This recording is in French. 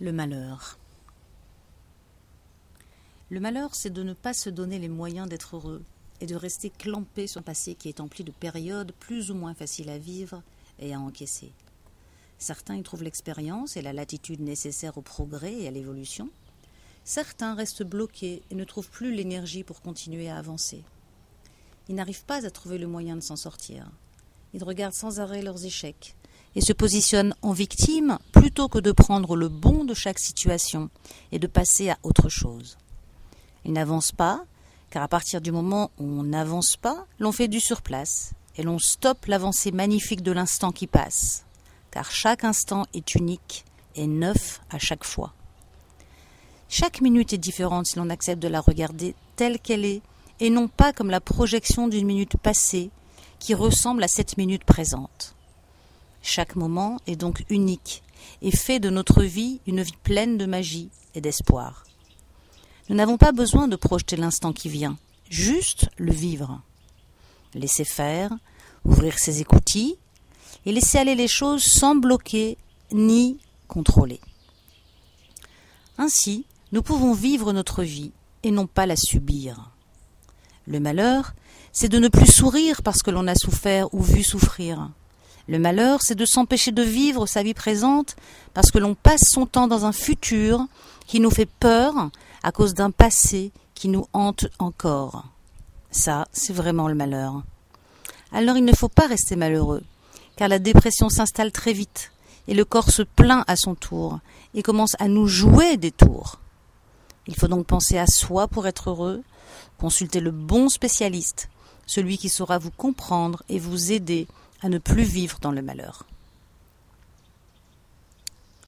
Le malheur. Le malheur, c'est de ne pas se donner les moyens d'être heureux et de rester clampé sur un passé qui est empli de périodes plus ou moins faciles à vivre et à encaisser. Certains y trouvent l'expérience et la latitude nécessaire au progrès et à l'évolution. Certains restent bloqués et ne trouvent plus l'énergie pour continuer à avancer. Ils n'arrivent pas à trouver le moyen de s'en sortir. Ils regardent sans arrêt leurs échecs et se positionnent en victime plutôt que de prendre le bon de chaque situation et de passer à autre chose. Ils n'avancent pas, car à partir du moment où on n'avance pas, l'on fait du surplace et l'on stoppe l'avancée magnifique de l'instant qui passe, car chaque instant est unique et neuf à chaque fois. Chaque minute est différente si l'on accepte de la regarder telle qu'elle est et non pas comme la projection d'une minute passée qui ressemble à cette minute présente. Chaque moment est donc unique et fait de notre vie une vie pleine de magie et d'espoir. Nous n'avons pas besoin de projeter l'instant qui vient, juste le vivre. Laisser faire, ouvrir ses écoutilles et laisser aller les choses sans bloquer ni contrôler. Ainsi, nous pouvons vivre notre vie et non pas la subir. Le malheur, c'est de ne plus sourire parce que l'on a souffert ou vu souffrir. Le malheur, c'est de s'empêcher de vivre sa vie présente parce que l'on passe son temps dans un futur qui nous fait peur à cause d'un passé qui nous hante encore. Ça, c'est vraiment le malheur. Alors il ne faut pas rester malheureux, car la dépression s'installe très vite, et le corps se plaint à son tour, et commence à nous jouer des tours. Il faut donc penser à soi pour être heureux, consulter le bon spécialiste, celui qui saura vous comprendre et vous aider à ne plus vivre dans le malheur.